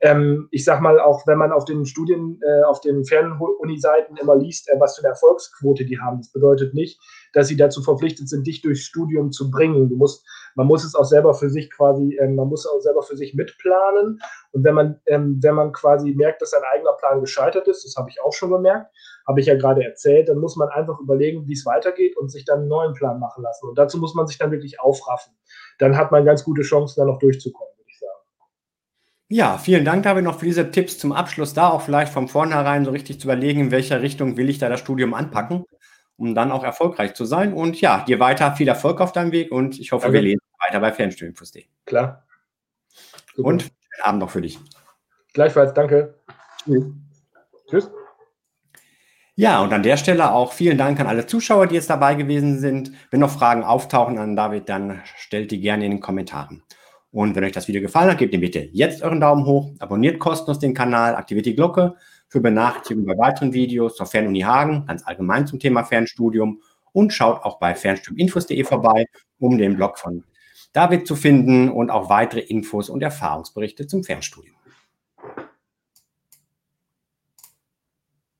ähm, ich sag mal, auch wenn man auf den Studien, äh, auf den Fernuni-Seiten immer liest, äh, was für eine Erfolgsquote die haben, das bedeutet nicht, dass sie dazu verpflichtet sind, dich durchs Studium zu bringen. Du musst, man muss es auch selber für sich quasi, äh, man muss auch selber für sich mitplanen. Und wenn man, ähm, wenn man quasi merkt, dass sein eigener Plan gescheitert ist, das habe ich auch schon gemerkt, habe ich ja gerade erzählt, dann muss man einfach überlegen, wie es weitergeht und sich dann einen neuen Plan machen lassen. Und dazu muss man sich dann wirklich aufraffen. Dann hat man ganz gute Chancen, da noch durchzukommen. Ja, vielen Dank, David, noch für diese Tipps zum Abschluss. Da auch vielleicht von vornherein so richtig zu überlegen, in welcher Richtung will ich da das Studium anpacken, um dann auch erfolgreich zu sein. Und ja, dir weiter viel Erfolg auf deinem Weg und ich hoffe, Danke. wir lesen weiter bei Fernstudienfus.de. Klar. Super. Und schönen Abend noch für dich. Gleichfalls, danke. Tschüss. Tschüss. Ja, und an der Stelle auch vielen Dank an alle Zuschauer, die jetzt dabei gewesen sind. Wenn noch Fragen auftauchen an David, dann stellt die gerne in den Kommentaren. Und wenn euch das Video gefallen hat, gebt ihm bitte jetzt euren Daumen hoch, abonniert kostenlos den Kanal, aktiviert die Glocke für Benachrichtigungen bei weiteren Videos zur Fernuni Hagen, ganz allgemein zum Thema Fernstudium und schaut auch bei fernstudiuminfos.de vorbei, um den Blog von David zu finden und auch weitere Infos und Erfahrungsberichte zum Fernstudium.